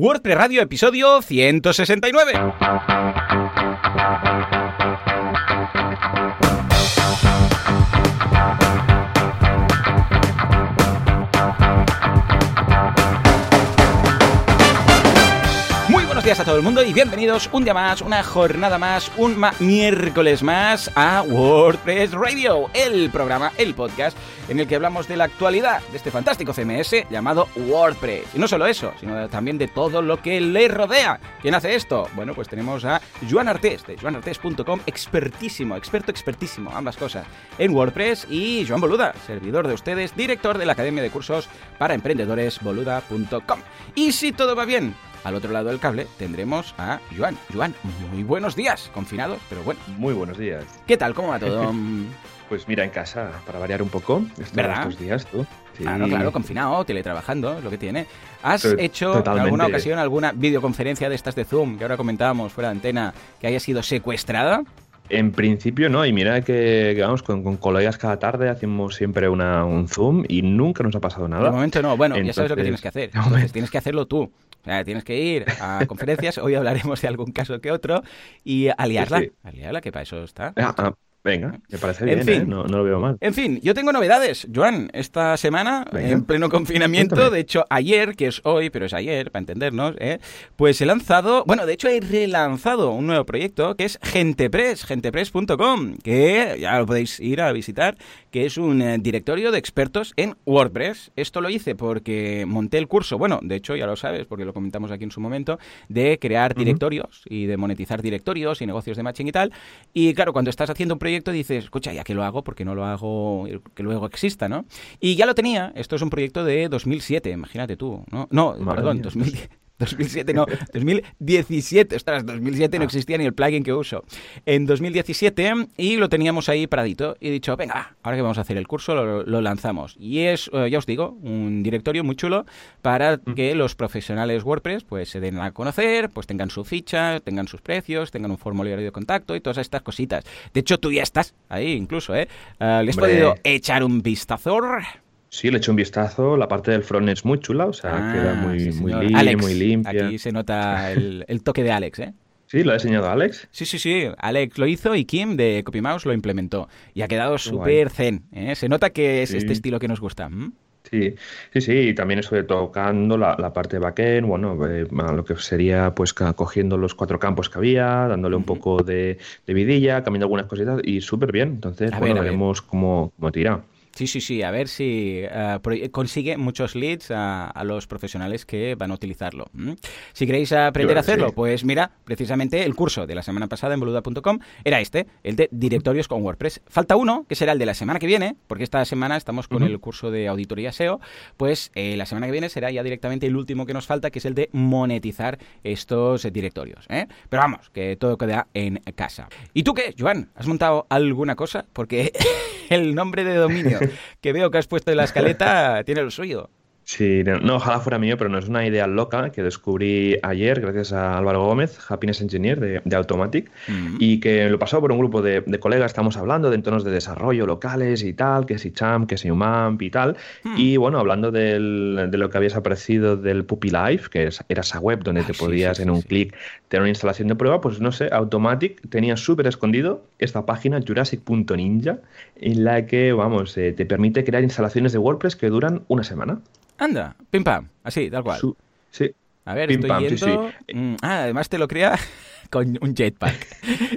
WordPress Radio, episodio 169. Días a todo el mundo y bienvenidos un día más, una jornada más, un miércoles más a WordPress Radio, el programa, el podcast en el que hablamos de la actualidad de este fantástico CMS llamado WordPress. Y no solo eso, sino también de todo lo que le rodea. ¿Quién hace esto? Bueno, pues tenemos a Joan Artés de joanartés.com, expertísimo, experto expertísimo, ambas cosas, en WordPress y Joan Boluda, servidor de ustedes, director de la Academia de Cursos para Emprendedores boluda.com. Y si todo va bien, al otro lado del cable tendremos a Joan. Joan, muy buenos días, confinados, pero bueno. Muy buenos días. ¿Qué tal? ¿Cómo va todo? Pues mira, en casa, para variar un poco, estos, ¿Verdad? estos días tú. Sí. Claro, claro, confinado, teletrabajando, es lo que tiene. ¿Has hecho totalmente. en alguna ocasión alguna videoconferencia de estas de Zoom, que ahora comentábamos fuera de antena, que haya sido secuestrada? En principio no, y mira que, que vamos, con, con colegas cada tarde hacemos siempre una, un Zoom y nunca nos ha pasado De nada. momento no. Bueno, ya sabes lo que tienes que hacer. de Entonces, tienes que hacerlo tú. O sea, tienes que ir a conferencias, hoy hablaremos de algún caso que otro, y aliarla. Sí, sí. Aliarla, que para eso está. Ah, ah, venga, me parece En bien, fin. ¿eh? no, no lo veo mal. En fin, yo tengo novedades, Joan, esta semana, Venga. en pleno confinamiento, Cuéntame. de hecho ayer, que es hoy, pero es ayer, para entendernos, ¿eh? pues he lanzado, bueno, de hecho he relanzado un nuevo proyecto que es Gentepress, gentepress.com, que ya lo podéis ir a visitar, que es un eh, directorio de expertos en WordPress. Esto lo hice porque monté el curso, bueno, de hecho ya lo sabes, porque lo comentamos aquí en su momento, de crear directorios y de monetizar directorios y negocios de matching y tal. Y claro, cuando estás haciendo un proyecto dices, escucha, ya que lo hago, porque no lo hago que luego exista, ¿no? Y ya lo tenía, esto es un proyecto de 2007, imagínate tú, ¿no? No, Madre perdón, mía. 2010. 2007 no, 2017, ostras, 2007 no existía ni el plugin que uso. En 2017 y lo teníamos ahí paradito y he dicho, venga, ahora que vamos a hacer el curso lo, lo lanzamos. Y es, eh, ya os digo, un directorio muy chulo para que los profesionales WordPress pues se den a conocer, pues tengan su ficha, tengan sus precios, tengan un formulario de contacto y todas estas cositas. De hecho, tú ya estás ahí incluso, ¿eh? Eh, ¿Le has Hombre. podido echar un vistazo? Sí, le hecho un vistazo, la parte del front es muy chula, o sea, Ah, queda muy, sí, muy, señor. li- Alex, muy limpia. Aquí se nota el, el toque de Alex, ¿eh? Sí, lo ha diseñado Alex. Sí, sí, sí. Alex lo hizo y Kim de CopyMouse lo implementó. Y ha quedado súper zen. ¿eh? Se nota que es Sí. este estilo que nos gusta. Sí, sí, sí, y también estoy tocando la, la parte de backend, bueno, eh, lo que sería pues cogiendo los cuatro campos que había, dándole un poco de, de vidilla, cambiando algunas cositas y súper bien. Entonces, A bueno, ver, a ver. veremos cómo, cómo tira. Sí, sí, sí. A ver si pro- consigue muchos leads a, a los profesionales que van a utilizarlo. Si queréis aprender a hacerlo, sí. pues mira, precisamente el curso de la semana pasada en boluda.com era este, el de directorios con WordPress. Falta uno, que será el de la semana que viene, porque esta semana estamos con el curso de auditoría SEO. Pues eh, la semana que viene será ya directamente el último que nos falta, que es el de monetizar estos eh, directorios. ¿eh? Pero vamos, que todo queda en casa. ¿Y tú qué, Joan? ¿Has montado alguna cosa? Porque el nombre de dominio que veo que has puesto en la escaleta tiene lo suyo. Sí, no, no, ojalá fuera mío, pero no es una idea loca que descubrí ayer gracias a Álvaro Gómez, Happiness Engineer de, de Automatic, y que lo pasó por un grupo de, de colegas, estamos hablando de entornos de desarrollo locales y tal, que si Champ, que si UMAMP y tal, Hmm. y bueno, hablando del- de lo que habías aparecido del Puppy Life, que era esa web donde Ah, te sí, podías sí, en un clic tener una instalación de prueba, pues no sé, Automatic tenía súper escondido esta página jurassic.ninja, en la que, vamos, eh, te permite crear instalaciones de WordPress que duran una semana. Anda, pim pam, así, tal cual. Su- sí, A ver, Pim estoy pam, sí, yendo. Mm, Ah, además te lo crea con un jetpack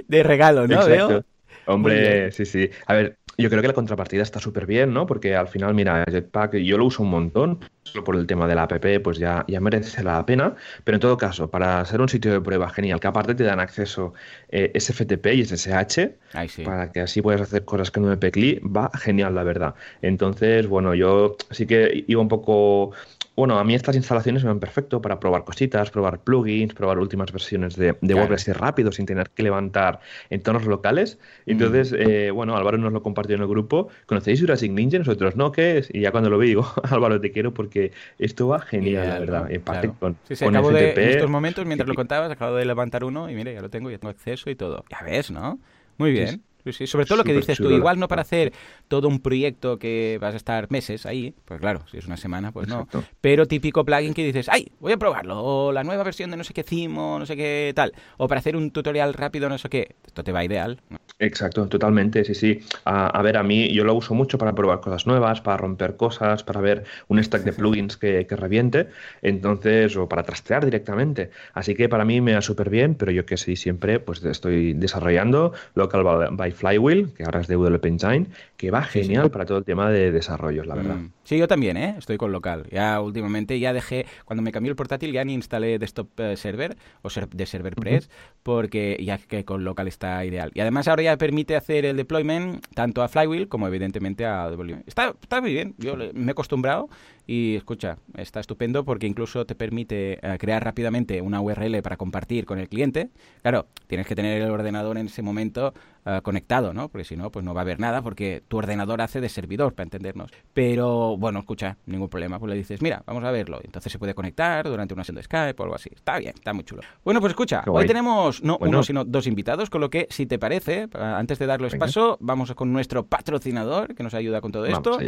de regalo, ¿no? Exacto. Veo. Hombre, sí, sí. A ver, yo creo que la contrapartida está súper bien, ¿no? Porque al final, mira, Jetpack yo lo uso un montón, solo por el tema de la app, pues ya, ya merece la pena. Pero en todo caso, para ser un sitio de prueba genial, que aparte te dan acceso eh, SFTP y SSH, Ay, sí. para que así puedas hacer cosas que no me pecli, va genial, la verdad. Entonces, bueno, yo sí que iba un poco Bueno, a mí estas instalaciones me van perfecto para probar cositas, probar plugins, probar últimas versiones de, de Claro. WordPress rápido sin tener que levantar entornos locales. Entonces, eh, bueno, Álvaro nos lo compartió en el grupo. ¿Conocéis Jurassic Ninja? Nosotros no, ¿qué es? Y ya cuando lo vi digo, Álvaro, te quiero porque esto va genial, la verdad. En parte Claro. con, Sí, sí, con acabo de, en estos momentos, mientras lo contabas, acabo de levantar uno y mire, ya lo tengo, ya tengo acceso y todo. Ya ves, ¿no? Muy bien. sí. Sí, Sobre todo lo que dices tú, igual no para hacer todo un proyecto que vas a estar meses ahí, pues claro, si es una semana, pues no. Pero típico plugin que dices, ay, voy a probarlo, o la nueva versión de no sé qué cimo, no sé qué tal, o para hacer un tutorial rápido, no sé qué, esto te va ideal. Exacto, totalmente, sí, sí. A, ver, a mí yo lo uso mucho para probar cosas nuevas, para romper cosas, para ver un stack de plugins que, que reviente, entonces, o para trastear directamente. Así que para mí me va súper bien, pero yo que sí, siempre pues estoy desarrollando Local by Flywheel, que ahora es de WP Engine, que va genial para todo el tema de desarrollos, la verdad. Mm. Sí, yo también, ¿eh? Estoy con local. Ya últimamente ya dejé, cuando me cambió el portátil ya ni instalé desktop eh, server o de server press, porque ya que con local está ideal. Y además ahora ya permite hacer el deployment tanto a Flywheel como evidentemente a WP. Está, está muy bien, yo me he acostumbrado y escucha, está estupendo porque incluso te permite eh, crear rápidamente una URL para compartir con el cliente. Claro, tienes que tener el ordenador en ese momento eh, conectado, ¿no? Porque si no, pues no va a haber nada porque tu ordenador hace de servidor, para entendernos. Pero bueno, escucha, ningún problema. Pues le dices, mira, vamos a verlo. Entonces se puede conectar durante una sesión de Skype o algo así. Está bien, está muy chulo. Bueno, pues escucha, hoy tenemos no uno, sino dos invitados, con lo que, si te parece, antes de darles paso, vamos con nuestro patrocinador que nos ayuda con todo esto.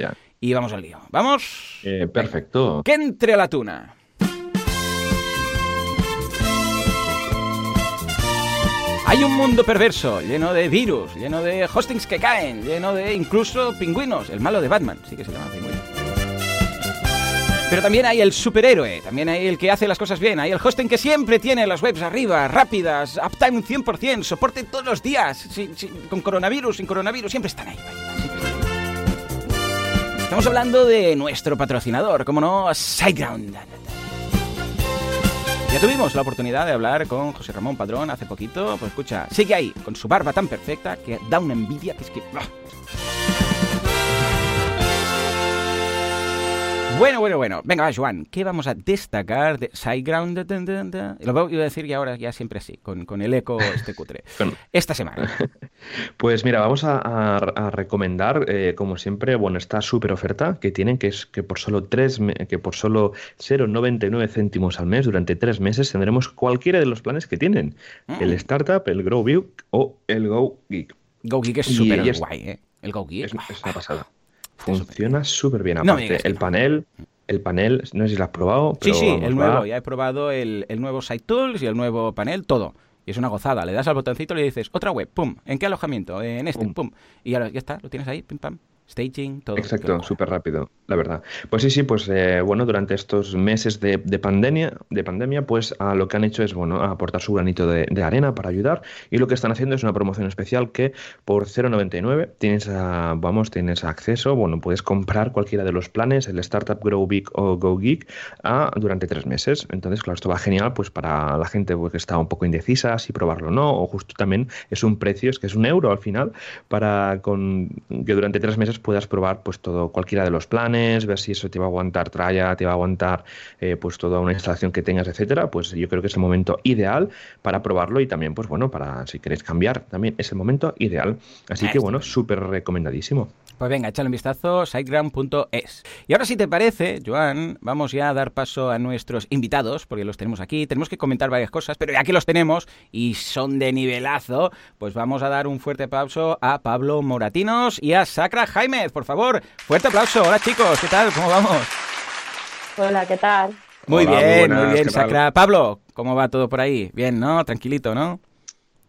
Y vamos al lío. ¡Vamos! Eh, perfecto. Que entre la tuna. Hay un mundo perverso, lleno de virus, lleno de hostings que caen, lleno de incluso pingüinos, el malo de Batman, sí que se llama pingüino. Pero también hay el superhéroe, también hay el que hace las cosas bien, hay el hosting que siempre tiene las webs arriba, rápidas, uptime 100%, soporte todos los días, con coronavirus, sin coronavirus, siempre están ahí. Estamos hablando de nuestro patrocinador, como no, SiteGround. Ya tuvimos la oportunidad de hablar con José Ramón Padrón hace poquito. Pues escucha, sigue ahí, con su barba tan perfecta que da una envidia que es que... Bueno, bueno, bueno. Venga, va, Joan, ¿qué vamos a destacar de Sideground? Lo voy a decir ya ahora, ya siempre así, con, con el eco este cutre. Esta semana. Pues mira, vamos a, recomendar, eh, como siempre, bueno, esta super oferta que tienen, que es que por solo tres, que por solo 0,99 céntimos al mes durante tres meses tendremos cualquiera de los planes que tienen. Mm. El Startup, el Grow View o el Go Geek. Go Geek es súper guay, ¿eh? El Go Geek. Es, es una pasada. Funciona súper bien. Aparte, el panel, el panel, no sé si lo has probado. sí, sí, el nuevo. Ya he probado el, el nuevo Site Tools y el nuevo panel, todo. Y es una gozada. Le das al botoncito y le dices, otra web, pum. ¿En qué alojamiento? En este, pum. Y ahora ya está, lo tienes ahí, pim pam staging, todo. Exacto, súper rápido, la verdad. Pues sí, sí, pues eh, bueno, durante estos meses de, pandemia, de pandemia, pues lo que han hecho es, bueno, aportar su granito de, arena para ayudar y lo que están haciendo es una promoción especial que por 0,99 tienes, vamos, tienes acceso, bueno, puedes comprar cualquiera de los planes, el Startup Grow Big o Go Geek, durante tres meses. Entonces, claro, esto va genial pues para la gente pues, que está un poco indecisa si probarlo o no, o justo también es un precio, es que es un euro al final, para con, que durante tres meses puedas probar pues todo, cualquiera de los planes, ver si eso te va a aguantar tralla, te va a aguantar eh, pues toda una instalación que tengas, etcétera, pues yo creo que es el momento ideal para probarlo y también, pues bueno, para si queréis cambiar, también es el momento ideal. Así que bueno, súper recomendadísimo. Pues venga, échale un vistazo, siteground.es. Y ahora si te parece, Joan, vamos ya a dar paso a nuestros invitados, porque los tenemos aquí. Tenemos que comentar varias cosas, pero ya que los tenemos y son de nivelazo, pues vamos a dar un fuerte aplauso a Pablo Moratinos y a Sacra Jaime, por favor. Fuerte aplauso. Hola chicos, ¿qué tal? ¿Cómo vamos? Hola, ¿qué tal? Muy bien, muy, bien, Sacra. Pablo, ¿cómo va todo por ahí? Bien, ¿no? Tranquilito, ¿no?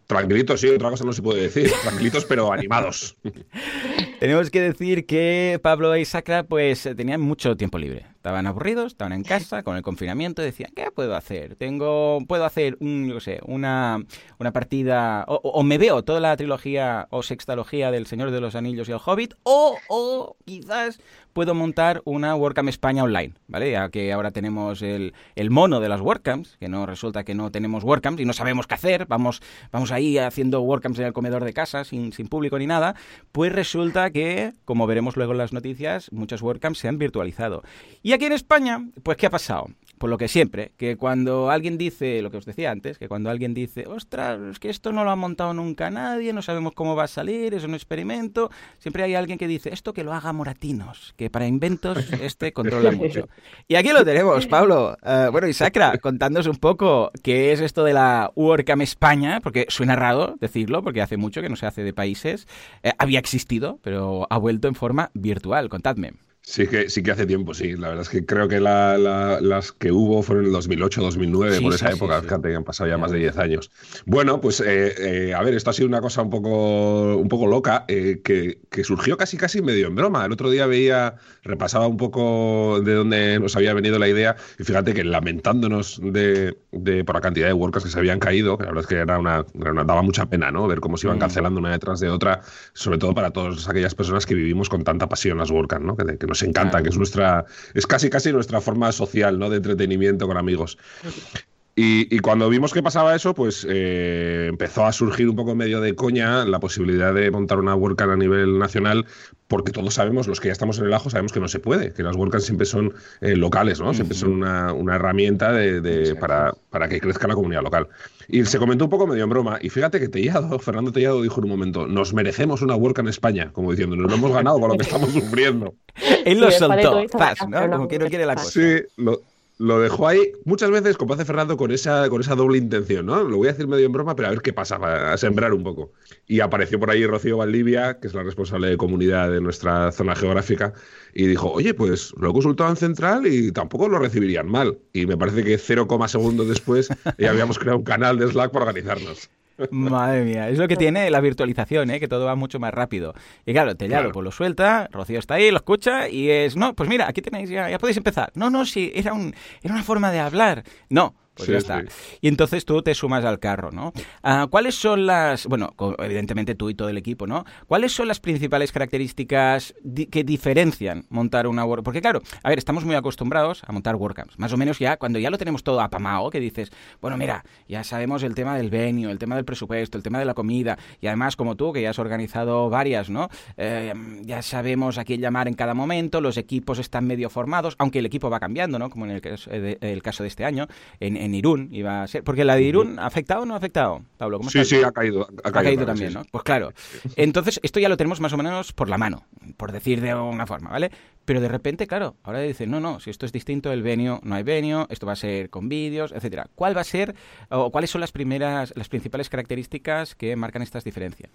Tranquilitos, sí, otra cosa no se puede decir. Tranquilitos, pero animados. Tenemos que decir que Pablo y Sacra pues tenían mucho tiempo libre. Estaban aburridos, estaban en casa con el confinamiento, decían, ¿qué puedo hacer? Tengo, puedo hacer un, yo sé, una, una partida, o, me veo toda la trilogía o sextalogía del Señor de los Anillos y el Hobbit, o, o quizás puedo montar una WordCamp España online, ¿vale? Ya que ahora tenemos el, el mono de las WordCamps, que no resulta que no tenemos WordCamps y no sabemos qué hacer, vamos, vamos ahí haciendo WordCamps en el comedor de casa sin, sin público ni nada, pues resulta que, como veremos luego en las noticias, muchas WordCamps se han virtualizado. Y aquí en España, pues ¿qué ha pasado? Por lo que siempre, que cuando alguien dice, lo que os decía antes, que cuando alguien dice, ostras, es que esto no lo ha montado nunca nadie, no sabemos cómo va a salir, es un experimento, siempre hay alguien que dice, esto que lo haga Moratinos, que para inventos este controla mucho. Y aquí lo tenemos, Pablo. Eh, bueno, y Sacra, contándonos un poco qué es esto de la WordCamp España, porque suena raro decirlo, porque hace mucho que no se hace de países. Eh, había existido, pero ha vuelto en forma virtual. Contadme. Sí que, sí que hace tiempo, sí. La verdad es que creo que las que hubo fueron en el 2008, 2009, por esa época, fíjate, han pasado ya más de 10 años. Bueno, pues eh, eh, a ver, esto ha sido una cosa un poco, un poco loca, eh, que, surgió casi casi medio en broma. El otro día veía, repasaba un poco de dónde nos había venido la idea, y fíjate que lamentándonos de, por la cantidad de workers que se habían caído, que la verdad es que era una, daba mucha pena, ¿no? Ver cómo se iban mm. cancelando una detrás de otra, sobre todo para todas aquellas personas que vivimos con tanta pasión las WordCamp, ¿no? Que, que nos encanta, que es nuestra, es casi casi nuestra forma social, ¿no? De entretenimiento con amigos. Y, cuando vimos que pasaba eso, pues eh, empezó a surgir un poco medio de coña la posibilidad de montar una WordCamp a nivel nacional, porque todos sabemos, los que ya estamos en el ajo, sabemos que no se puede, que las WordCamps siempre son eh, locales, ¿no? Siempre son una, una herramienta de, para, para, que crezca la comunidad local. Y se comentó un poco medio en broma, y fíjate que Tellado, Fernando Tellado dijo en un momento, nos merecemos una WordCamp en España, como diciendo, nos lo hemos ganado con lo que estamos sufriendo. Él lo soltó, ¿no? Como que no quiere la cosa. Sí, lo, lo dejó ahí muchas veces, como hace Fernando, con esa, con esa doble intención, ¿no? Lo voy a decir medio en broma, pero a ver qué pasa, a sembrar un poco. Y apareció por ahí Rocío Valdivia, que es la responsable de comunidad de nuestra zona geográfica, y dijo, oye, pues lo he consultado en Central y tampoco lo recibirían mal. Y me parece que 0, segundos después ya habíamos creado un canal de Slack para organizarnos. Madre mía, es lo que tiene la virtualización, ¿eh? que todo va mucho más rápido. Y claro, Tellado claro. pues lo suelta, Rocío está ahí, lo escucha y es, no, pues mira, aquí tenéis, ya, ya podéis empezar. No, no, sí, era, un, era una forma de hablar. No, pues ya está. Y entonces tú te sumas al carro, ¿no? Ah, ¿Cuáles son las, bueno, evidentemente tú y todo el equipo, ¿no? ¿Cuáles son las principales características que diferencian montar una WordCamp? Porque claro, a ver, estamos muy acostumbrados a montar WordCamps. Más o menos ya, cuando ya lo tenemos todo apamado, que dices, bueno, mira, ya sabemos el tema del venue, el tema del presupuesto, el tema de la comida, y además como tú, que ya has organizado varias, ¿no? Eh, ya sabemos a quién llamar en cada momento, los equipos están medio formados, aunque el equipo va cambiando, ¿no? Como en el caso de, el caso de este año, en en Irún iba a ser. Porque la de Irún, ¿ha afectado o no ha afectado, Pablo? sí, sí, ha caído. Ha caído, también, ¿no? Pues claro. Entonces, esto ya lo tenemos más o menos por la mano, por decir de una forma, ¿vale? Pero de repente, claro, ahora dicen, no, no, si esto es distinto, el venio, no hay venio, esto va a ser con vídeos, etcétera. ¿Cuál va a ser, o cuáles son las primeras, las principales características que marcan estas diferencias?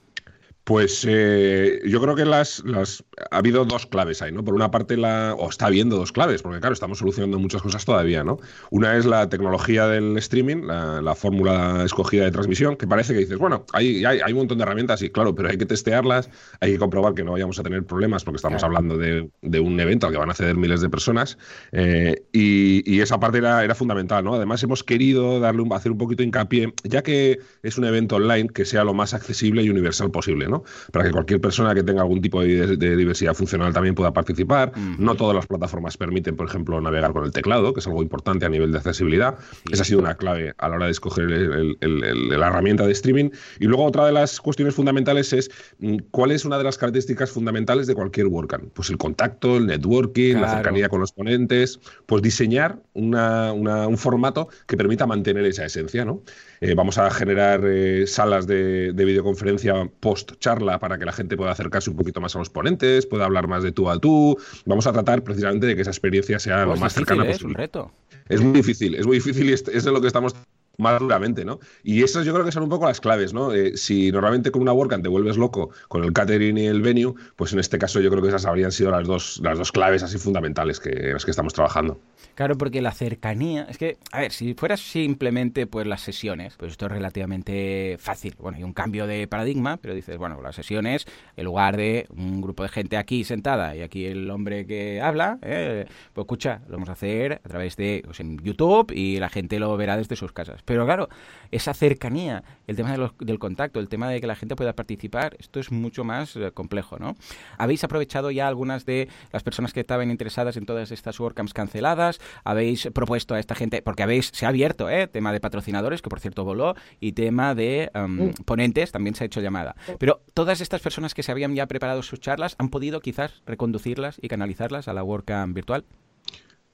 Pues eh, yo creo que las, las ha habido dos claves ahí, ¿no? Por una parte, la, o está habiendo dos claves, porque claro, estamos solucionando muchas cosas todavía, ¿no? Una es la tecnología del streaming, la, fórmula escogida de transmisión, que parece que dices, bueno, hay, hay, un montón de herramientas, y claro, pero hay que testearlas, hay que comprobar que no vayamos a tener problemas, porque estamos hablando de, un evento al que van a acceder miles de personas, eh, y, esa parte era, era, fundamental, ¿no? Además, hemos querido darle un, hacer un poquito hincapié, ya que es un evento online, que sea lo más accesible y universal posible, ¿no? Para que cualquier persona que tenga algún tipo de, diversidad funcional también pueda participar. No todas las plataformas permiten, por ejemplo, navegar con el teclado, que es algo importante a nivel de accesibilidad. Esa ha sido una clave a la hora de escoger la herramienta de streaming. Y luego otra de las cuestiones fundamentales es mm, cuál es una de las características fundamentales de cualquier WordCamp. Pues el contacto, el networking, la cercanía con los ponentes, pues diseñar un formato que permita mantener esa esencia, ¿no? Eh, vamos a generar eh, salas de, videoconferencia post-charla para que la gente pueda acercarse un poquito más a los ponentes, pueda hablar más de tú a tú. Vamos a tratar precisamente de que esa experiencia sea lo pues más cercana posible. Es un reto. Es muy difícil, es muy difícil y es, es de lo que estamos más duramente, ¿no? Y esas yo creo que son un poco las claves, ¿no? Eh, si normalmente con una WordCamp te vuelves loco con el catering y el venue, pues en este caso yo creo que esas habrían sido las dos, las dos claves así fundamentales que, en las que estamos trabajando. Claro, porque la cercanía, es que, a ver, si fuera simplemente pues las sesiones, pues esto es relativamente fácil. Bueno, hay un cambio de paradigma, pero dices, bueno, las sesiones, en lugar de un grupo de gente aquí sentada y aquí el hombre que habla, eh, pues escucha, lo vamos a hacer a través de pues, en YouTube y la gente lo verá desde sus casas. Pero claro, esa cercanía, el tema del contacto, el tema de que la gente pueda participar, esto es mucho más eh, complejo, ¿no? ¿Habéis aprovechado ya algunas de las personas que estaban interesadas en todas estas WordCamps canceladas? habéis propuesto a esta gente, porque habéis, se ha abierto, ¿eh? tema de patrocinadores, que por cierto voló, y tema de um, mm. ponentes, también se ha hecho llamada. Pero todas estas personas que se habían ya preparado sus charlas, ¿han podido quizás reconducirlas y canalizarlas a la WordCamp virtual?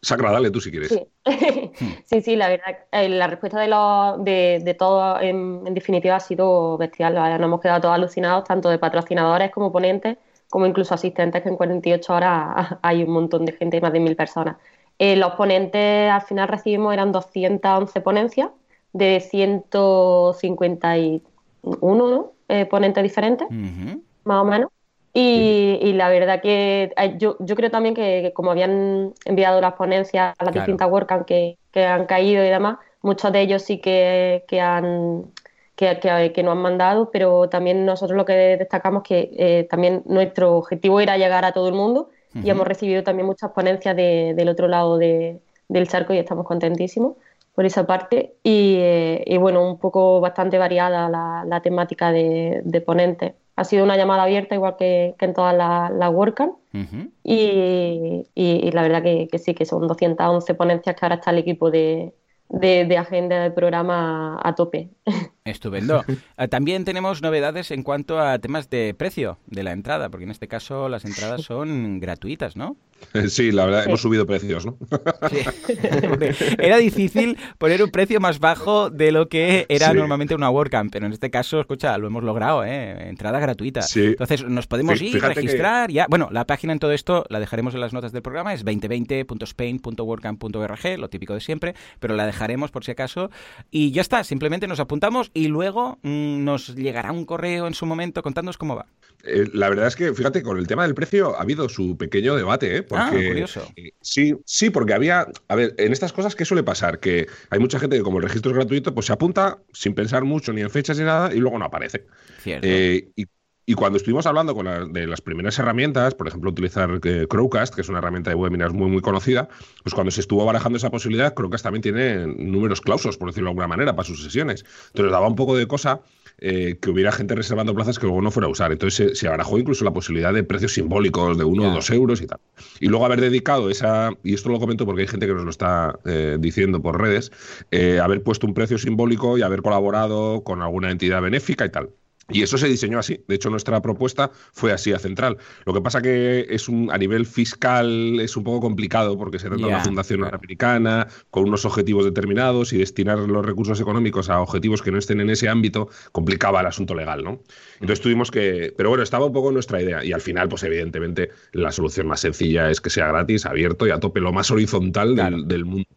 Sacra, dale tú si quieres. Sí, sí, la verdad, eh, la respuesta de, los, de, de todos en, definitiva ha sido bestial. Nos hemos quedado todos alucinados, tanto de patrocinadores como ponentes, como incluso asistentes, que en 48 horas hay un montón de gente, más de mil personas. Eh, los ponentes al final recibimos, eran 211 ponencias de 151 eh, ponentes diferentes, más o menos. Y, la verdad que eh, yo, yo creo también que, como habían enviado las ponencias a las distintas WordCamp que, que, han caído y demás, muchos de ellos sí que, que han que, que, nos han mandado, pero también nosotros lo que destacamos que eh, también nuestro objetivo era llegar a todo el mundo y hemos recibido también muchas ponencias de, del otro lado de, del charco y estamos contentísimos por esa parte. Y, eh, bueno, un poco bastante variada la, la temática de, de ponentes ha sido una llamada abierta, igual que, en todas las la WordCamp. y, la verdad que, sí, que son 211 ponencias que ahora está el equipo de, de, agenda del programa a tope. Estupendo. Eh, también tenemos novedades en cuanto a temas de precio de la entrada, porque en este caso las entradas son gratuitas, ¿no? Sí, la verdad, hemos subido precios, ¿no? Era difícil poner un precio más bajo de lo que era normalmente una WordCamp, pero en este caso, escucha, lo hemos logrado, ¿eh? Entrada gratuita. Entonces, nos podemos ir, registrar, ya. Bueno, la página en todo esto la dejaremos en las notas del programa, es 2020.spain.wordcamp.org, lo típico de siempre, pero la dejaremos por si acaso. Y ya está, simplemente nos apuntamos y luego mm, nos llegará un correo en su momento contándonos cómo va. Eh, la verdad es que, fíjate, con el tema del precio ha habido su pequeño debate, ¿eh? ah, curioso. Eh, sí, sí, porque había, a ver, en estas cosas, ¿qué suele pasar? Que hay mucha gente que como el registro es gratuito, pues se apunta sin pensar mucho ni en fechas ni nada y luego no aparece. Cierto. Eh, y, cuando estuvimos hablando con de las primeras herramientas, por ejemplo, utilizar Crowcast, que es una herramienta de webinars muy, muy conocida, pues cuando se estuvo barajando esa posibilidad, Crowcast también tiene números clausos, por decirlo de alguna manera, para sus sesiones. Entonces daba un poco de cosa eh, que hubiera gente reservando plazas que luego no fuera a usar. Entonces se, se barajó incluso la posibilidad de precios simbólicos de uno o dos euros y tal. Y luego haber dedicado esa, y esto lo comento porque hay gente que nos lo está eh, diciendo por redes, eh, haber puesto un precio simbólico y haber colaborado con alguna entidad benéfica y tal. Y eso se diseñó así. De hecho, nuestra propuesta fue así a central. Lo que pasa que es un, a nivel fiscal es un poco complicado porque se trata de una fundación norteamericana con unos objetivos determinados y destinar los recursos económicos a objetivos que no estén en ese ámbito complicaba el asunto legal, ¿no? Entonces tuvimos que... Pero bueno, estaba un poco nuestra idea. Y al final, pues evidentemente, la solución más sencilla es que sea gratis, abierto y a tope, lo más horizontal del, del mundo.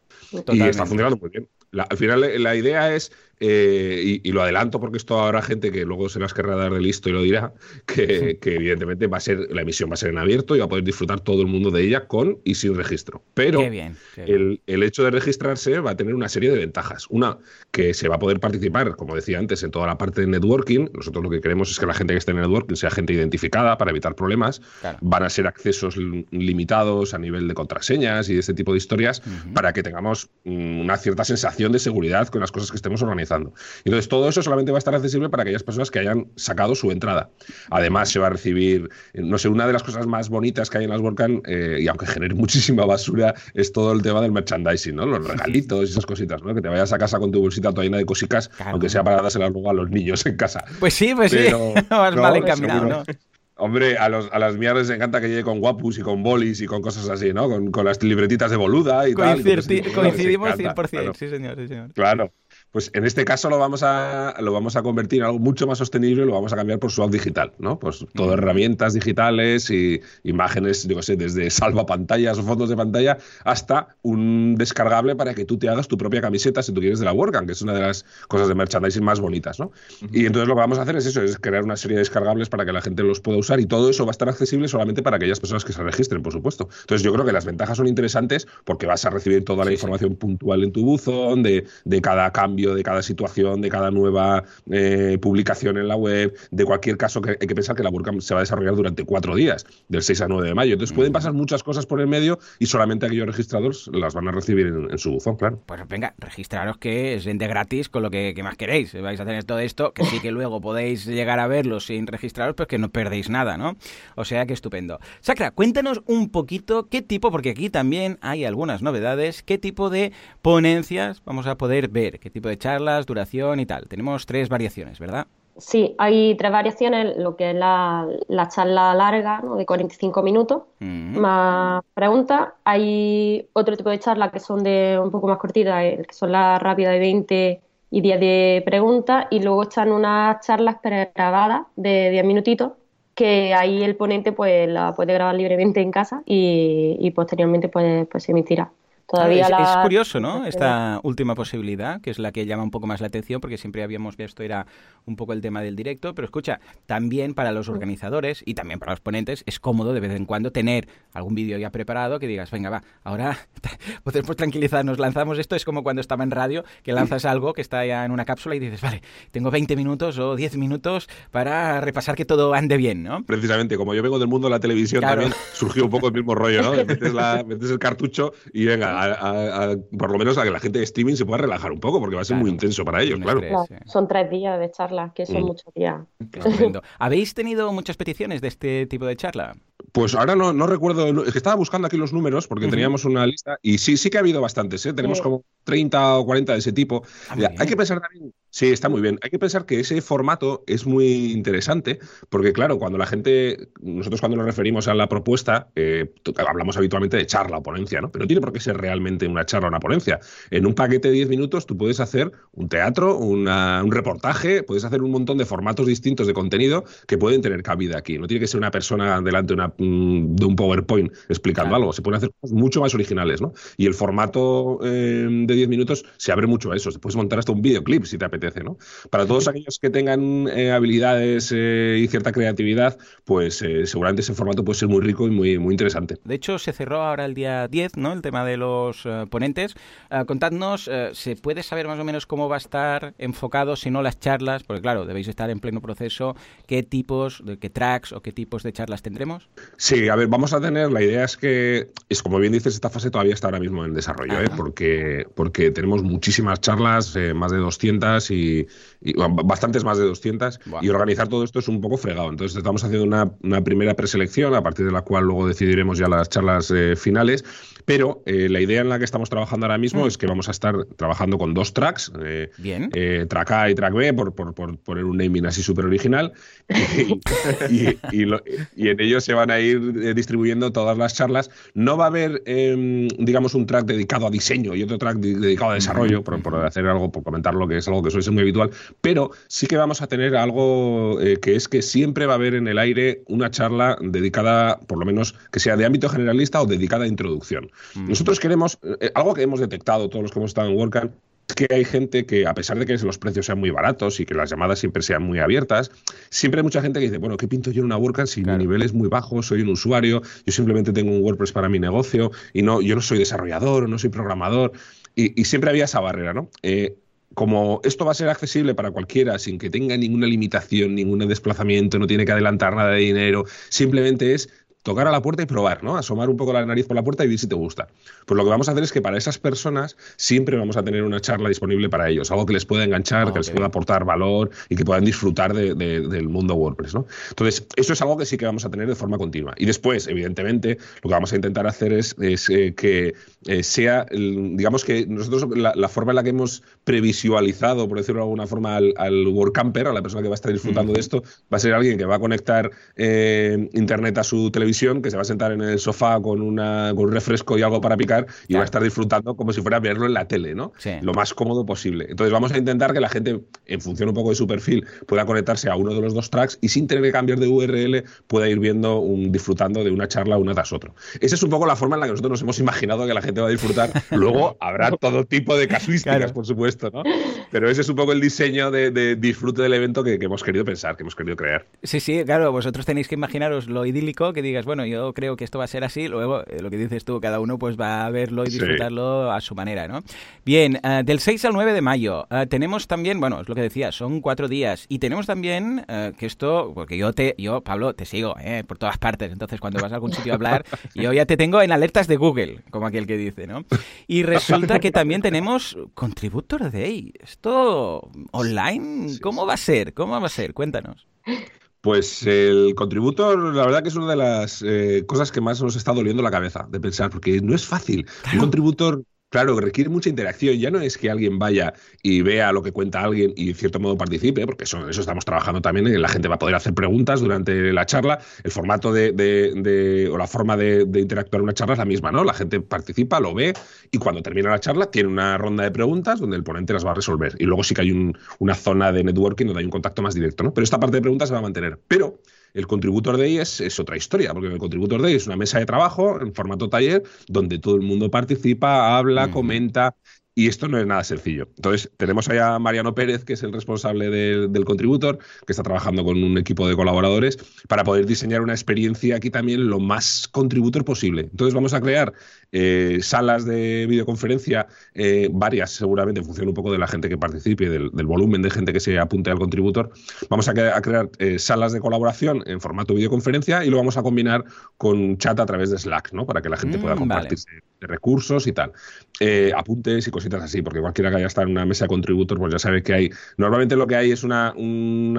Y está funcionando muy bien. al final la idea es eh, y, lo adelanto porque esto habrá gente que luego se las querrá dar de listo y lo dirá, que, evidentemente va a ser, la emisión va a ser en abierto y va a poder disfrutar todo el mundo de ella con y sin registro. Pero El, hecho de registrarse va a tener una serie de ventajas. Una, que se va a poder participar, como decía antes, en toda la parte de networking. Nosotros lo que queremos es que la gente que esté en networking sea gente identificada para evitar problemas. Van a ser accesos limitados a nivel de contraseñas y de este tipo de historias para que tengamos mm, una cierta sensación de seguridad con las cosas que estemos organizando entonces, todo eso solamente va a estar accesible para aquellas personas que hayan sacado su entrada. Además, se va a recibir, no sé, una de las cosas más bonitas que hay en las WordCamp, eh, y aunque genere muchísima basura, es todo el tema del merchandising, ¿no? Los regalitos y esas cositas, ¿no? Que te vayas a casa con tu bolsita toda llena de cosicas, aunque sea para dárselas luego a los niños en casa. Pues sí, pues sí. Vas mal encaminado, ¿no? Hombre, a, los, a las mías les encanta que llegue con guapus y con bolis y con cosas así, ¿no? Con, con las libretitas de boluda y tal. Coincidimos 100%, sí señor, sí señor. Claro. Pues en este caso lo vamos a, lo vamos a convertir en algo mucho más sostenible y lo vamos a cambiar por SWAP digital, ¿no? Pues todo herramientas digitales y imágenes, digo sé, desde salva pantallas o fotos de pantalla hasta un descargable para que tú te hagas tu propia camiseta si tú quieres de la WordCamp, que es una de las cosas de merchandising más bonitas, ¿no? Y entonces lo que vamos a hacer es eso, es crear una serie de descargables para que la gente los pueda usar y todo eso va a estar accesible solamente para aquellas personas que se registren, por supuesto. Entonces yo creo que las ventajas son interesantes porque vas a recibir toda la información puntual en tu buzón de, de cada cambio de cada situación, de cada nueva eh, publicación en la web, de cualquier caso que hay que pensar que la WordCamp se va a desarrollar durante cuatro días, del 6 al 9 de mayo. Entonces pueden pasar muchas cosas por el medio y solamente aquellos registrados las van a recibir en, su buzón, claro. Pues venga, registraros que es de gratis con lo que, más queréis. Vais a tener todo esto, que sí que luego podéis llegar a verlo sin registraros, pero que no perdéis nada, ¿no? O sea que estupendo. Sacra, cuéntanos un poquito qué tipo, porque aquí también hay algunas novedades, qué tipo de ponencias vamos a poder ver, qué tipo de charlas, duración y tal. Tenemos tres variaciones, ¿verdad? Sí, hay tres variaciones, lo que es la, charla larga, ¿no? de 45 minutos, más preguntas. Hay otro tipo de charlas que son de un poco más cortitas, eh, que son las rápidas de 20 y 10 de preguntas, y luego están unas charlas pregrabadas de 10 minutitos, que ahí el ponente pues la puede grabar libremente en casa y, posteriormente pues, pues se emitirá es, curioso, ¿no? Esta última posibilidad, que es la que llama un poco más la atención, porque siempre habíamos visto era un poco el tema del directo, pero escucha, también para los organizadores y también para los ponentes es cómodo de vez en cuando tener algún vídeo ya preparado que digas, venga, va, ahora podemos tranquilizarnos, lanzamos esto, es como cuando estaba en radio, que lanzas algo que está ya en una cápsula y dices, vale, tengo 20 minutos o 10 minutos para repasar que todo ande bien, ¿no? Precisamente, como yo vengo del mundo de la televisión, también surgió un poco el mismo rollo, ¿no? metes el cartucho y venga, por lo menos a que la gente de streaming se pueda relajar un poco, porque va a ser muy intenso para ellos, claro. Son tres días de charla, que son mm. muchos días. ¿Habéis tenido muchas peticiones de este tipo de charla? Pues ahora no, no recuerdo, es que estaba buscando aquí los números porque teníamos una lista y sí, sí que ha habido bastantes, ¿eh? tenemos como 30 o 40 de ese tipo. Ah, hay que pensar también, sí, está muy bien, hay que pensar que ese formato es muy interesante porque claro, cuando la gente, nosotros cuando nos referimos a la propuesta, eh, hablamos habitualmente de charla o ponencia, ¿no? Pero no tiene por qué ser realmente una charla o una ponencia. En un paquete de 10 minutos tú puedes hacer un teatro, un reportaje, puedes hacer un montón de formatos distintos de contenido que pueden tener cabida aquí. No tiene que ser una persona delante de una Mm, de un PowerPoint explicando algo. Se pueden hacer cosas mucho más originales, ¿no? Y el formato eh, de 10 minutos se abre mucho a eso. Se puedes montar hasta un videoclip si te apetece, ¿no? Para todos aquellos que tengan eh, habilidades eh, y cierta creatividad, pues seguramente ese formato puede ser muy rico y muy, muy interesante. De hecho, se cerró ahora el día 10, ¿no? El tema de los ponentes. contadnos, ¿se puede saber más o menos cómo va a estar enfocado, si no las charlas? Porque claro, debéis estar en pleno proceso. ¿Qué tipos, de qué tracks o qué tipos de charlas tendremos? Sí, a ver, vamos a tener, la idea es que, es como bien dices, esta fase todavía está ahora mismo en desarrollo, ¿eh? porque, porque tenemos muchísimas charlas, eh, más de 200 y, bastantes más de 200, y organizar todo esto es un poco fregado. Entonces estamos haciendo una, una, primera preselección, a partir de la cual luego decidiremos ya las charlas eh, finales, pero eh, la idea en la que estamos trabajando ahora mismo mm. es que vamos a estar trabajando con dos tracks, bien. track A y track B, por, por, por poner un naming así súper original, y, y en ellos se van a ir eh, distribuyendo todas las charlas. No va a haber, em, digamos, un track dedicado a diseño y otro track dedicado a desarrollo, por, hacer algo, por comentar lo que es algo que suele ser muy habitual, pero sí que vamos a tener algo eh, que es que siempre va a haber en el aire una charla dedicada, por lo menos, que sea de ámbito generalista o dedicada a introducción. Nosotros queremos, eh, algo que hemos detectado todos los que hemos estado en WordCamp, que hay gente que, a pesar de que los precios sean muy baratos y que las llamadas siempre sean muy abiertas, siempre hay mucha gente que dice, bueno, ¿qué pinto yo en una WordCamp si mi nivel es muy bajo, soy un usuario, yo simplemente tengo un WordPress para mi negocio y no, yo no soy desarrollador o no soy programador? Y, siempre había esa barrera, ¿no? Eh, como esto va a ser accesible para cualquiera sin que tenga ninguna limitación, ningún desplazamiento, no tiene que adelantar nada de dinero, simplemente es tocar a la puerta y probar, ¿no? Asomar un poco la nariz por la puerta y ver si te gusta. Pues lo que vamos a hacer es que para esas personas siempre vamos a tener una charla disponible para ellos, algo que les pueda enganchar, que les pueda aportar valor y que puedan disfrutar del mundo WordPress, ¿no? Entonces, eso es algo que sí que vamos a tener de forma continua. Y después, evidentemente, lo que vamos a intentar hacer es, eh, que eh, sea, digamos que nosotros la, forma en la que hemos previsualizado, por decirlo de alguna forma, al, al WordCamper, a la persona que va a estar disfrutando de esto, va a ser alguien que va a conectar eh, Internet a su televisión que se va a sentar en el sofá con, una, con un refresco y algo para picar y va a estar disfrutando como si fuera a verlo en la tele, ¿no? Lo más cómodo posible. Entonces vamos a intentar que la gente, en función un poco de su perfil, pueda conectarse a uno de los dos tracks y sin tener que cambiar de URL pueda ir viendo, un, disfrutando de una charla una tras otra. Esa es un poco la forma en la que nosotros nos hemos imaginado que la gente va a disfrutar. Luego habrá todo tipo de casuísticas, por supuesto, ¿no? Pero ese es un poco el diseño de, disfrute del evento que, que, hemos querido pensar, que hemos querido crear. Sí, sí, claro, vosotros tenéis que imaginaros lo idílico que digas, bueno, yo creo que esto va a ser así, luego eh, lo que dices tú, cada uno pues va a verlo y disfrutarlo a su manera, ¿no? Bien, eh, del 6 al 9 de mayo eh, tenemos también, bueno, es lo que decía, son cuatro días y tenemos también que esto, porque yo te, yo Pablo, te sigo por todas partes, entonces cuando vas a algún sitio a hablar, yo ya te tengo en alertas de Google, como aquel que dice, ¿no? Y resulta que también tenemos Contributor Day, esto online, ¿cómo va a ser? ¿Cómo va a ser? Cuéntanos. Pues el contributor, la verdad que es una de las eh, cosas que más nos está doliendo la cabeza de pensar, porque no es fácil. Un contributor Claro, requiere mucha interacción. Ya no es que alguien vaya y vea lo que cuenta alguien y en cierto modo participe, porque eso, eso estamos trabajando también. La gente va a poder hacer preguntas durante la charla. El formato de, o la forma de, interactuar en una charla es la misma, ¿no? La gente participa, lo ve y cuando termina la charla tiene una ronda de preguntas donde el ponente las va a resolver. Y luego sí que hay una zona de networking donde hay un contacto más directo, ¿no? Pero esta parte de preguntas se va a mantener. Pero el Contributor Day es, es, otra historia, porque el Contributor Day es una mesa de trabajo en formato taller donde todo el mundo participa, habla, comenta y esto no es nada sencillo. Entonces, tenemos allá a Mariano Pérez, que es el responsable del contributor, que está trabajando con un equipo de colaboradores para poder diseñar una experiencia aquí también lo más contributor posible. Entonces, vamos a crear eh, salas de videoconferencia, eh, varias seguramente, en función un poco de la gente que participe, del, volumen de gente que se apunte al contributor. Vamos a, crear eh, salas de colaboración en formato videoconferencia y lo vamos a combinar con chat a través de Slack, ¿no? Para que la gente pueda mm, compartirse de recursos y tal. apuntes y cositas así, porque cualquiera que haya estado en una mesa de contributor, pues ya sabe que hay. Normalmente lo que hay es una, un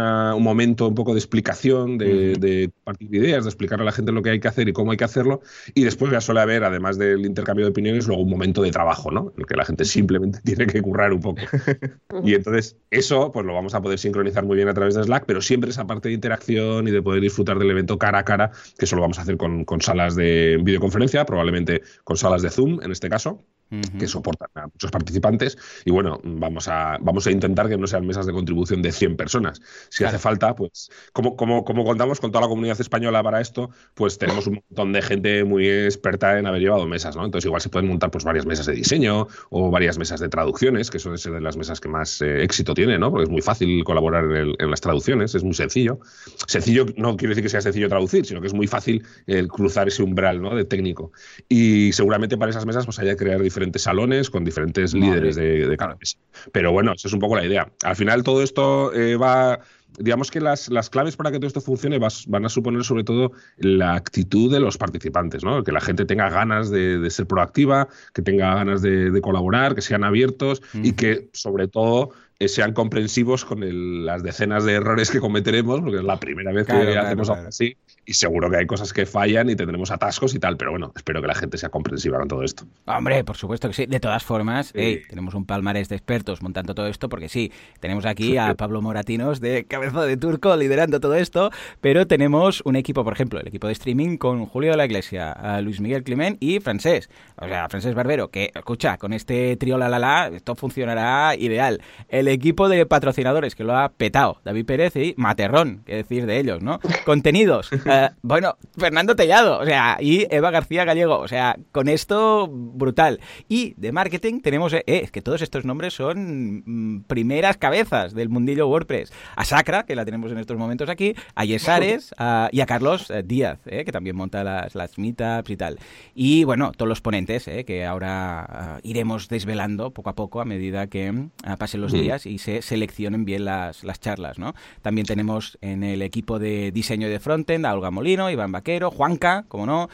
momento un poco de explicación, de, de partir ideas, de explicar a la gente lo que hay que hacer y cómo hay que hacerlo. Y después ya suele haber, además del intercambio de opiniones, luego un momento de trabajo, ¿no? En el que la gente simplemente tiene que currar un poco. y entonces, eso, pues lo vamos a poder sincronizar muy bien a través de Slack, pero siempre esa parte de interacción y de poder disfrutar del evento cara a cara, que eso lo vamos a hacer con, con salas de videoconferencia, probablemente con salas de Zoom en este caso que soportan a muchos participantes. Y bueno, vamos a, vamos a intentar que no sean mesas de contribución de 100 personas. Si hace falta, pues como, como, como contamos con toda la comunidad española para esto, pues tenemos un montón de gente muy experta en haber llevado mesas, ¿no? Entonces igual se pueden montar pues varias mesas de diseño o varias mesas de traducciones, que son de las mesas que más eh, éxito tiene, ¿no? Porque es muy fácil colaborar en, las traducciones, es muy sencillo. Sencillo no quiere decir que sea sencillo traducir, sino que es muy fácil el cruzar ese umbral, ¿no? De técnico. Y seguramente para esas mesas pues haya que crear diferentes salones con diferentes líderes de, de cada Pero bueno, esa es un poco la idea. Al final todo esto eh, va digamos que las, las, claves para que todo esto funcione van a suponer sobre todo la actitud de los participantes, ¿no? Que la gente tenga ganas de, ser proactiva, que tenga ganas de, colaborar, que sean abiertos y que sobre todo eh, sean comprensivos con las decenas de errores que cometeremos, porque es la primera vez que hacemos algo así y seguro que hay cosas que fallan y tendremos atascos y tal, pero bueno, espero que la gente sea comprensiva con todo esto. Hombre, por supuesto que sí. De todas formas, tenemos un palmarés de expertos montando todo esto, porque sí, tenemos aquí a Pablo Moratinos de Cabeza de Turco liderando todo esto, pero tenemos un equipo, por ejemplo, el equipo de streaming con Julio de la Iglesia, Luis Miguel Clement y Francés. O sea, Francés Barbero, que, escucha, con este trío la la la, esto funcionará ideal. El equipo de patrocinadores que lo ha petado, David Pérez y Materrón, qué decir de ellos, ¿no? Contenidos. Eh, bueno, Fernando Tellado, o sea, y Eva García Gallego, o sea, con esto brutal. Y de marketing tenemos, eh, es que todos estos nombres son mm, primeras cabezas del mundillo WordPress. A Sacra, que la tenemos en estos momentos aquí, a Yesares y a Carlos eh, Díaz, que también monta las, las meetups y tal. Y bueno, todos los ponentes, que ahora iremos desvelando poco a poco a medida que pasen los días y se seleccionen bien las, las charlas, ¿no? También tenemos en el equipo de diseño de frontend a Olga Molino, Iván Vaquero, Juanca, como no,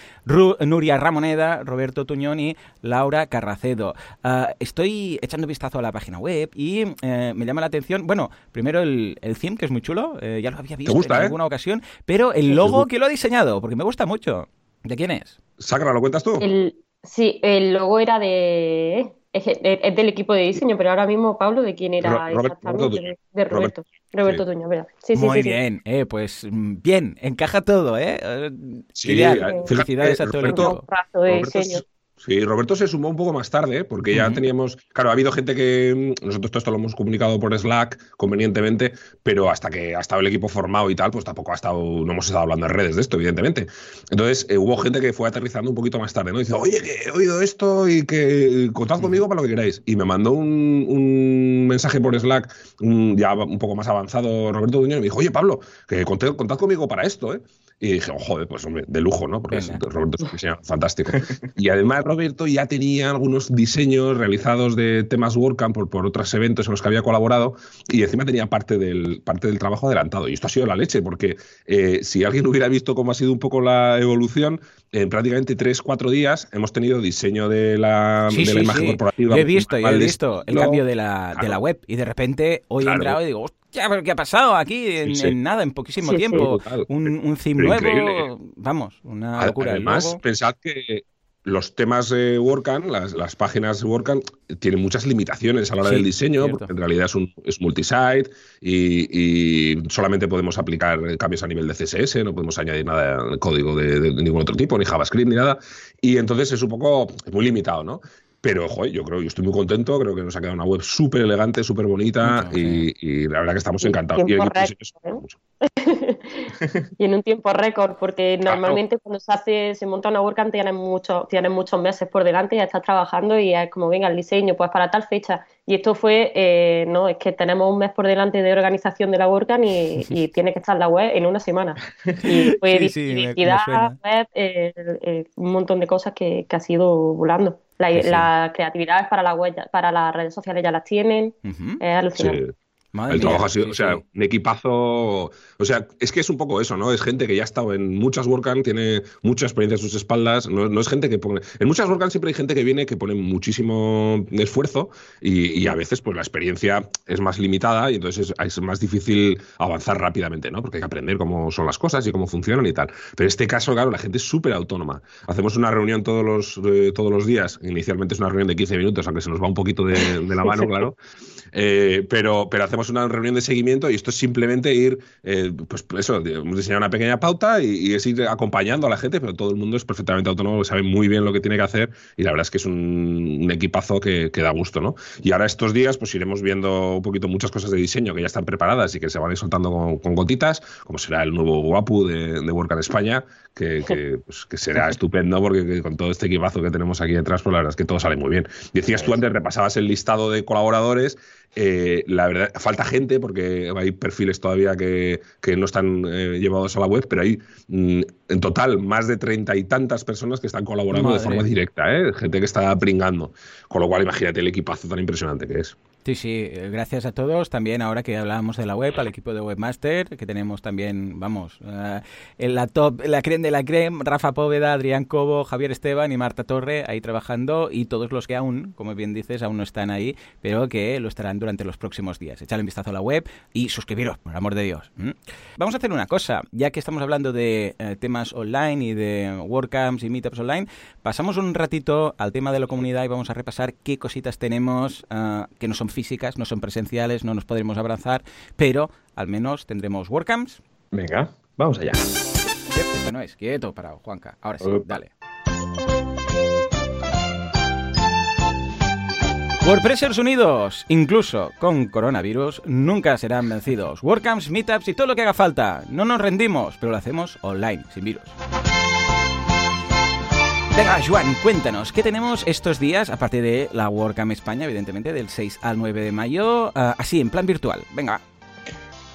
Nuria Ramoneda, Roberto Tuñón y Laura Carracedo. Ah, estoy echando vistazo a la página web y eh, me llama la atención, bueno, primero el, el theme, que es muy chulo, eh, ya lo había visto en eh? alguna ocasión, pero el logo, que lo ha diseñado? Porque me gusta mucho. ¿De quién es? Sacra, ¿lo cuentas tú? sí, el logo era de es, del equipo de diseño, pero ahora mismo, Pablo, ¿de quién era exactamente? de, Roberto. Roberto, Tuño, ¿verdad? Sí, sí, Muy bien, eh, pues bien, encaja todo, ¿eh? Sí, eh, felicidades a todo el equipo. Sí, Roberto se sumó un poco más tarde, porque ya teníamos. Claro, ha habido gente que. Mm, nosotros todo esto lo hemos comunicado por Slack convenientemente, pero hasta que ha estado el equipo formado y tal, pues tampoco ha estado. No hemos estado hablando en redes de esto, evidentemente. Entonces, eh, hubo gente que fue aterrizando un poquito más tarde, ¿no? dice, oye, que he oído esto y que contad conmigo para lo que queráis. Y me mandó un, mensaje por Slack, ya un poco más avanzado, Roberto Duño, y me dijo, oye, Pablo, que contad, contad conmigo para esto, ¿eh? Y dije, oh, joder, pues hombre, de lujo, ¿no? Porque Roberto es un diseñador fantástico. Y además Roberto ya tenía algunos diseños realizados de temas WordCamp por, por otros eventos en los que había colaborado y encima tenía parte del, parte del trabajo adelantado. Y esto ha sido la leche, porque eh, si alguien hubiera visto cómo ha sido un poco la evolución, en prácticamente tres, cuatro días hemos tenido diseño de la, de la imagen corporativa. he visto, he visto el cambio de la, de la web. Y de repente hoy he entrado y digo, ¿qué ha pasado aquí en, nada, en poquísimo tiempo? un, un theme nuevo, vamos, una locura. Además, pensad que los temas de WordCamp, las, las páginas de WordCamp, tienen muchas limitaciones a la hora del diseño, porque en realidad es, un, es multisite y, y, solamente podemos aplicar cambios a nivel de CSS, no podemos añadir nada de código de, de, ningún otro tipo, ni JavaScript, ni nada. Y entonces es un poco muy limitado, ¿no? Pero, joder, yo creo, yo estoy muy contento, creo que nos ha quedado una web súper elegante, súper bonita y, y, la verdad que estamos encantados. Y, y, en un tiempo récord, porque normalmente cuando se hace, se monta una WordCamp tienen, mucho, tienen muchos meses por delante, ya estás trabajando y es como, venga, el diseño, pues para tal fecha. Y esto fue, eh, no, es que tenemos un mes por delante de organización de la WordCamp y, y tiene que estar la web en una semana. Y fue sí, sí, web, eh, eh, un montón de cosas que, que ha sido volando. La, sí, la creatividad para la web, para las redes sociales ya las tienen. Uh -huh. Es alucinante. Madre el trabajo ha sido, o sea, un equipazo. O sea, es que es un poco eso, ¿no? Es gente que ya ha estado en muchas WordCamp, tiene mucha experiencia en sus espaldas. No, no, es gente que pone. En muchas WordCamp siempre hay gente que viene que pone muchísimo esfuerzo y, y a veces, pues la experiencia es más limitada y entonces es, es, más difícil avanzar rápidamente, ¿no? Porque hay que aprender cómo son las cosas y cómo funcionan y tal. Pero en este caso, claro, la gente es súper autónoma. Hacemos una reunión todos los, eh, todos los días. Inicialmente es una reunión de 15 minutos, aunque se nos va un poquito de, de la mano, claro. Eh, pero, pero hacemos una reunión de seguimiento y esto es simplemente ir, eh, pues eso, hemos diseñado una pequeña pauta y, y, es ir acompañando a la gente, pero todo el mundo es perfectamente autónomo, sabe muy bien lo que tiene que hacer y la verdad es que es un, un equipazo que, que, da gusto, ¿no? Y ahora estos días pues iremos viendo un poquito muchas cosas de diseño que ya están preparadas y que se van a ir soltando con, con gotitas, como será el nuevo Guapu de, de Work en España, que, que, pues, que será estupendo porque con todo este equipazo que tenemos aquí detrás, pues la verdad es que todo sale muy bien. Decías tú antes, repasabas el listado de colaboradores eh, la verdad, falta gente porque hay perfiles todavía que, que no están eh, llevados a la web, pero hay mm, en total más de treinta y tantas personas que están colaborando Madre. de forma directa, ¿eh? gente que está pringando. Con lo cual, imagínate el equipazo tan impresionante que es. Sí, sí, eh, gracias a todos. También ahora que hablábamos de la web, al equipo de Webmaster, que tenemos también, vamos, uh, en la top, la creme de la creme, Rafa Póveda, Adrián Cobo, Javier Esteban y Marta Torre ahí trabajando y todos los que aún, como bien dices, aún no están ahí, pero que lo estarán durante los próximos días. Echadle un vistazo a la web y suscribiros, por amor de Dios. Vamos a hacer una cosa, ya que estamos hablando de eh, temas online y de WordCamps y Meetups online, pasamos un ratito al tema de la comunidad y vamos a repasar qué cositas tenemos uh, que no son físicas, no son presenciales, no nos podremos abrazar, pero al menos tendremos WordCamps. Venga, vamos allá. Esto no es, quieto, parado, Juanca. Ahora sí, Opa. dale. WordPressers unidos, incluso con coronavirus, nunca serán vencidos. WordCamps, Meetups y todo lo que haga falta. No nos rendimos, pero lo hacemos online, sin virus. Venga, Juan, cuéntanos, ¿qué tenemos estos días, aparte de la WordCamp España, evidentemente, del 6 al 9 de mayo, uh, así, en plan virtual? Venga.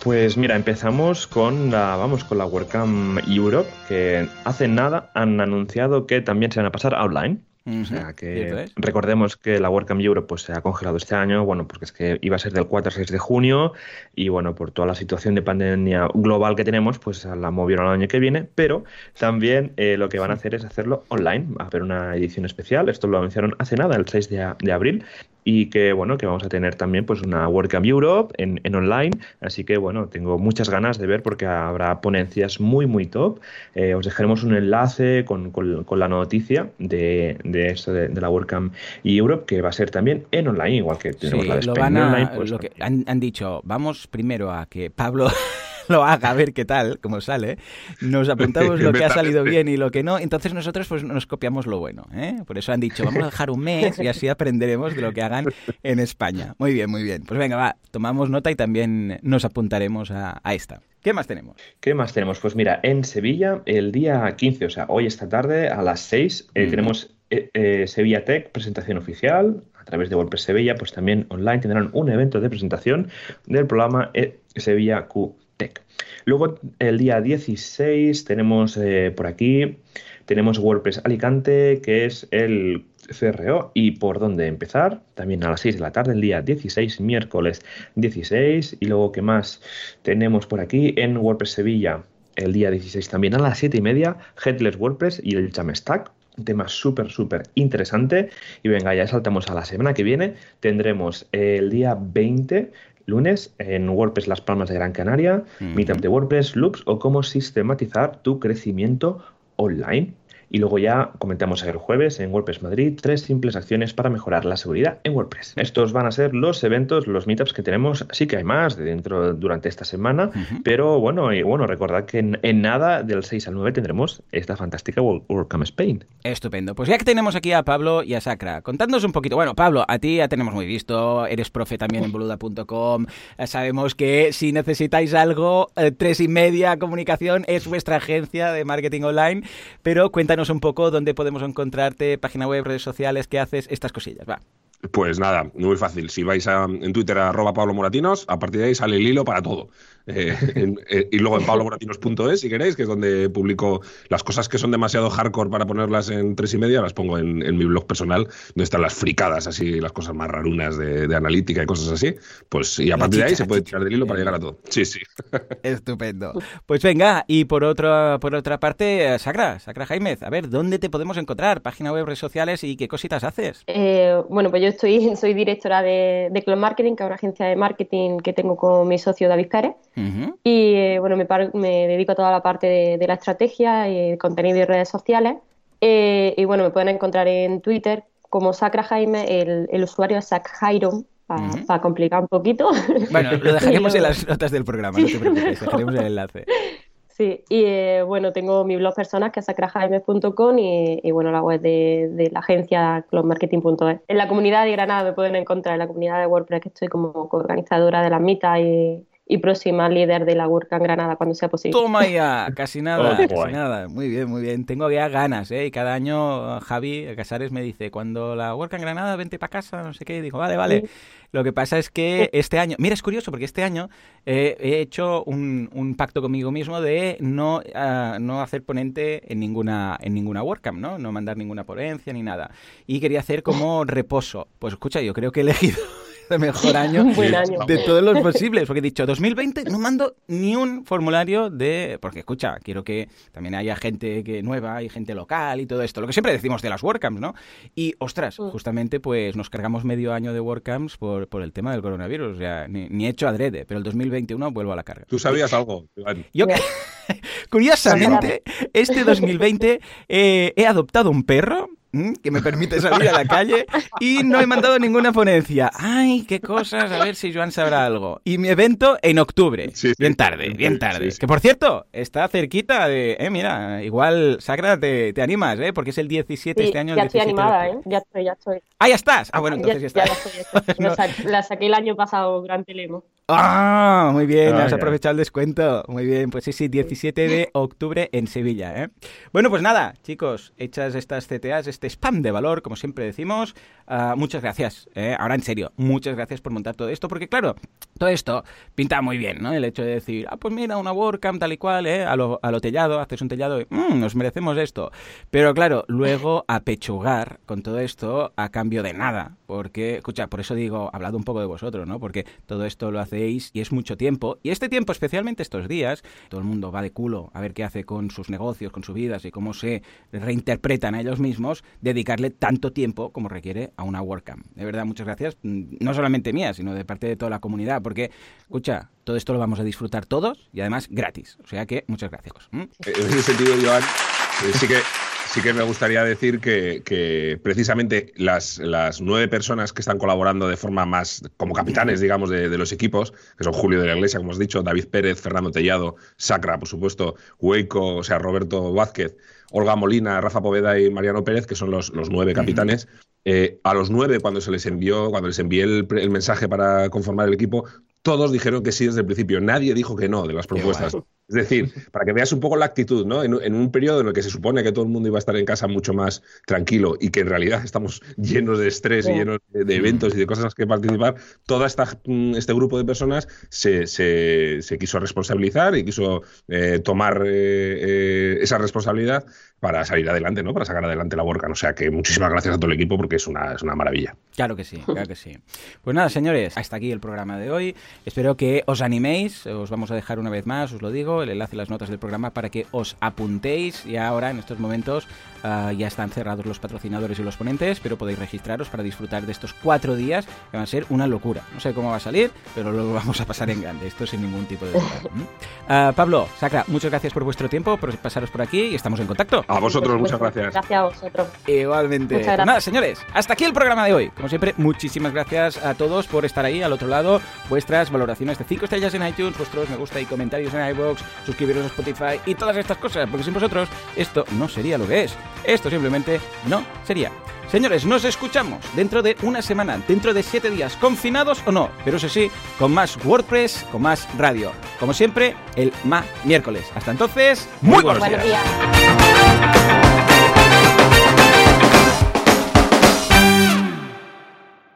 Pues mira, empezamos con la, vamos, con la WordCamp Europe, que hace nada han anunciado que también se van a pasar online. Uh -huh. O sea que recordemos que la WordCamp Europe pues, se ha congelado este año, bueno, porque es que iba a ser del 4 al 6 de junio y bueno, por toda la situación de pandemia global que tenemos, pues la movieron al año que viene, pero también eh, lo que van a hacer es hacerlo online, va a haber una edición especial, esto lo anunciaron hace nada, el 6 de, de abril, y que bueno que vamos a tener también pues una WordCamp Europe en, en, online. Así que bueno tengo muchas ganas de ver porque habrá ponencias muy muy top. Eh, os dejaremos un enlace con, con, con la noticia de, de esto de, de, la WordCamp Europe que va a ser también en online igual que tenemos sí, la de lo van a, online pues, lo que han, han dicho vamos primero a que Pablo lo haga, a ver qué tal, cómo sale. Nos apuntamos lo que ha salido bien y lo que no. Entonces nosotros pues nos copiamos lo bueno. ¿eh? Por eso han dicho, vamos a dejar un mes y así aprenderemos de lo que hagan en España. Muy bien, muy bien. Pues venga, va, tomamos nota y también nos apuntaremos a, a esta. ¿Qué más tenemos? ¿Qué más tenemos? Pues mira, en Sevilla, el día 15, o sea, hoy esta tarde a las 6, eh, mm. tenemos eh, eh, Sevilla Tech, presentación oficial. A través de WordPress Sevilla, pues también online tendrán un evento de presentación del programa Sevilla Q Luego, el día 16 tenemos eh, por aquí, tenemos WordPress Alicante, que es el CRO. ¿Y por dónde empezar? También a las 6 de la tarde, el día 16, miércoles 16. Y luego, ¿qué más tenemos por aquí? En WordPress Sevilla, el día 16 también a las 7 y media, Headless WordPress y el Jamstack. Un tema súper, súper interesante. Y venga, ya saltamos a la semana que viene. Tendremos el día 20 lunes en WordPress Las Palmas de Gran Canaria, uh -huh. Meetup de WordPress, Loops o cómo sistematizar tu crecimiento online. Y luego ya comentamos el jueves en WordPress Madrid tres simples acciones para mejorar la seguridad en WordPress. Estos van a ser los eventos, los meetups que tenemos. Sí que hay más de dentro durante esta semana, pero bueno, y bueno, recordad que en, nada del 6 al 9 tendremos esta fantástica WordCamp Spain. Estupendo. Pues ya que tenemos aquí a Pablo y a Sacra, contándonos un poquito. Bueno, Pablo, a ti ya tenemos muy visto, eres profe también en boluda.com. Sabemos que si necesitáis algo, eh, tres y media comunicación es vuestra agencia de marketing online, pero cuéntanos un poco dónde podemos encontrarte, página web, redes sociales, qué haces, estas cosillas, va. Pues nada, muy fácil. Si vais a, en Twitter a arroba Pablo Moratinos, a partir de ahí sale el hilo para todo. Eh, eh, y luego en pablomoratinos.es, si queréis, que es donde publico las cosas que son demasiado hardcore para ponerlas en tres y media, las pongo en, mi blog personal, donde están las fricadas, así, las cosas más rarunas de, analítica y cosas así. Pues y a partir de ahí se puede tirar del hilo para llegar a todo. Sí, sí. Estupendo. Pues venga, y por otra, por otra parte, Sacra, Sacra Jaimez, a ver, ¿dónde te podemos encontrar? Página web, redes sociales y qué cositas haces. Eh, bueno, pues yo estoy, soy directora de, de Marketing, que es una agencia de marketing que tengo con mi socio David Pérez. Y eh, bueno, me, me, dedico a toda la parte de, la estrategia y contenido y redes sociales. Eh, y bueno, me pueden encontrar en Twitter como Sacra Jaime, el, usuario es Sac para complicar un poquito. Bueno, lo dejaremos en las notas del programa, no te preocupes, dejaremos el enlace. Sí, y eh, bueno, tengo mi blog personal que es sacrajaime.com y, y, bueno, la web de, la agencia clubmarketing.es. En la comunidad de Granada me pueden encontrar, en la comunidad de WordPress que estoy como organizadora de las mitas y, y próxima líder de la WordCamp Granada cuando sea posible. Toma ya, casi nada, casi nada. Muy bien, muy bien. Tengo ya ganas, ¿eh? Y cada año Javi Casares me dice, cuando la WordCamp Granada, vente para casa, no sé qué. Y digo, vale, vale. Lo que pasa es que este año, mira, es curioso porque este año eh, he hecho un, un, pacto conmigo mismo de no, ah, no hacer ponente en ninguna, en ninguna WordCamp, ¿no? No mandar ninguna ponencia ni nada. Y quería hacer como reposo. Pues escucha, yo creo que he elegido de mejor año, de todos los posibles. Porque he dicho, 2020 no mando ni un formulario de... Porque escucha, quiero que también haya gente que nueva y gente local y todo esto. Lo que siempre decimos de las WordCamps, ¿no? Y, ostras, mm. justamente pues nos cargamos medio año de WordCamps por, por el tema del coronavirus. O sea, ni, ni hecho adrede, pero el 2021 vuelvo a la carga. ¿Tú sabías algo? Yo que... Curiosamente, este 2020 eh, he adoptado un perro que me permite salir a la calle y no he mandado ninguna ponencia. Ay, qué cosas, a ver si Joan sabrá algo. Y mi evento en octubre. bien tarde, bien tarde. que por cierto, está cerquita de... Eh, mira, igual, Sagra, te, te animas, ¿eh? Porque es el 17 este año. Ya estoy animada, ¿eh? Ya estoy, ya estoy. Ah, ya estás. Ah, bueno, entonces ya, estás. La saqué el año pasado, Gran Telemo. Ah, muy bien, has aprovechado el descuento. Muy bien, pues sí, sí, 17 de octubre en Sevilla. ¿eh? Bueno, pues nada, chicos, hechas estas CTAs, este spam de valor, como siempre decimos, ah, muchas gracias. ¿eh? Ahora en serio, muchas gracias por montar todo esto, porque claro, todo esto pinta muy bien, ¿no? El hecho de decir, ah, pues mira, una WordCamp tal y cual, ¿eh? A lo, a lo tellado, haces un tellado y mmm, nos merecemos esto. Pero claro, luego apechugar con todo esto a cambio de nada, porque, escucha, por eso digo, hablado un poco de vosotros, ¿no? Porque todo esto lo hace y es mucho tiempo. Y este tiempo, especialmente estos días, todo el mundo va de culo a ver qué hace con sus negocios, con sus vidas y cómo se reinterpretan a ellos mismos, dedicarle tanto tiempo como requiere a una WordCamp. De verdad, muchas gracias, mm, no solamente mía, sino de parte de toda la comunidad, porque, escucha, todo esto lo vamos a disfrutar todos y además gratis. O sea que muchas gracias. En ese sentido, Joan, eh, sí que sí que me gustaría decir que, precisamente las, las, nueve personas que están colaborando de forma más como capitanes, digamos, de, los equipos, que son Julio de la Iglesia, como has dicho, David Pérez, Fernando Tellado, Sacra, por supuesto, Hueco, o sea, Roberto Vázquez, Olga Molina, Rafa Poveda y Mariano Pérez, que son los, los nueve capitanes. Eh, a los nueve, cuando se les envió, cuando les envié el, el mensaje para conformar el equipo, todos dijeron que sí desde el principio. Nadie dijo que no de las propuestas. Es decir, para que veas un poco la actitud, ¿no? En, un periodo en el que se supone que todo el mundo iba a estar en casa mucho más tranquilo y que en realidad estamos llenos de estrés y llenos de, eventos y de cosas que participar, todo mm, este grupo de personas se, quiso responsabilizar y quiso eh, tomar eh, eh, esa responsabilidad para salir adelante, ¿no? Para sacar adelante la Borca. O sea que muchísimas gracias a todo el equipo porque es una, es una maravilla. Claro que sí, claro que sí. Pues nada, señores, hasta aquí el programa de hoy. Espero que os animéis, os vamos a dejar una vez más, os lo digo el enlace en las notas del programa para que os apuntéis. Y ahora, en estos momentos, ah, ya están cerrados los patrocinadores y los ponentes, pero podéis registraros para disfrutar de estos cuatro días que van a ser una locura. No sé cómo va a salir, pero lo vamos a pasar en grande. Esto sin ningún tipo de duda. uh, Pablo, Sacra, muchas gracias por vuestro tiempo, por pasaros por aquí y estamos en contacto. A vosotros, muchas gracias. Gracias a vosotros. Igualmente. Pues nada, señores, hasta aquí el programa de hoy. Como siempre, muchísimas gracias a todos por estar ahí al otro lado. Vuestras valoraciones de 5 estrellas en iTunes, vuestros me gusta y comentarios en iBox, suscribiros a Spotify y todas estas cosas, porque sin vosotros esto no sería lo que es. Esto simplemente no sería. Señores, nos escuchamos dentro de una semana, dentro de siete días, confinados o no, pero eso sí, con más WordPress, con más radio. Como siempre, el MA miércoles. Hasta entonces, muy, buenos, días.